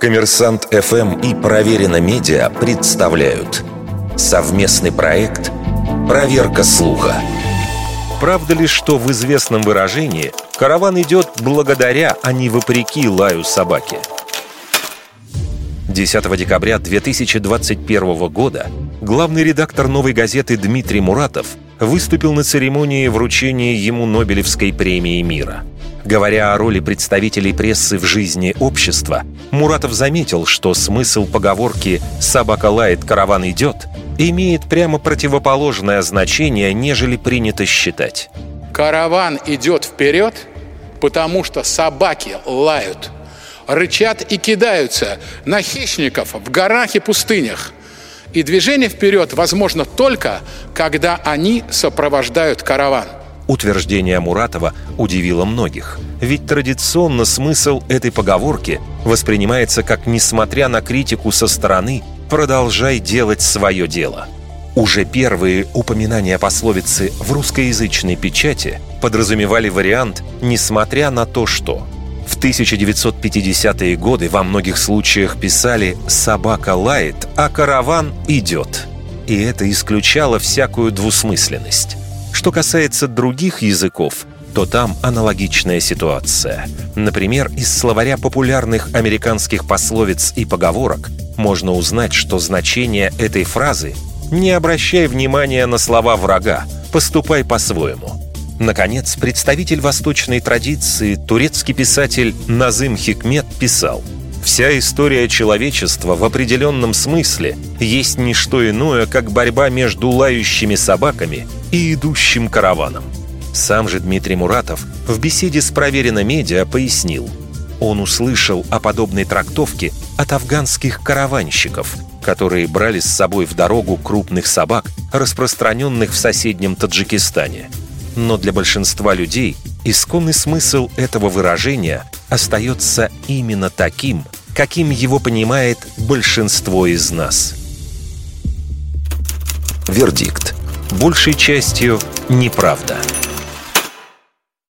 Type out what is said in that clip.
Коммерсант ФМ и Проверено Медиа представляют совместный проект «Проверка слуха». Правда ли, что в известном выражении караван идет благодаря, а не вопреки лаю собаки? 10 декабря 2021 года главный редактор «Новой газеты» Дмитрий Муратов выступил на церемонии вручения ему Нобелевской премии мира – Говоря о роли представителей прессы в жизни общества, Муратов заметил, что смысл поговорки «собака лает, караван идет» имеет прямо противоположное значение, нежели принято считать. Караван идет вперед, потому что собаки лают, рычат и кидаются на хищников в горах и пустынях. И движение вперед возможно только, когда они сопровождают караван – Утверждение Муратова удивило многих. Ведь традиционно смысл этой поговорки воспринимается как «несмотря на критику со стороны, продолжай делать свое дело». Уже первые упоминания пословицы в русскоязычной печати подразумевали вариант «несмотря на то, что». В 1950-е годы во многих случаях писали «собака лает, а караван идет». И это исключало всякую двусмысленность. Что касается других языков, то там аналогичная ситуация. Например, из словаря популярных американских пословиц и поговорок можно узнать, что значение этой фразы «не обращай внимания на слова врага, поступай по-своему». Наконец, представитель восточной традиции, турецкий писатель Назым Хикмет писал «Вся история человечества в определенном смысле есть не что иное, как борьба между лающими собаками и идущим караваном. Сам же Дмитрий Муратов в беседе с проверено медиа пояснил. Он услышал о подобной трактовке от афганских караванщиков, которые брали с собой в дорогу крупных собак, распространенных в соседнем Таджикистане. Но для большинства людей исконный смысл этого выражения остается именно таким, каким его понимает большинство из нас. Вердикт большей частью неправда.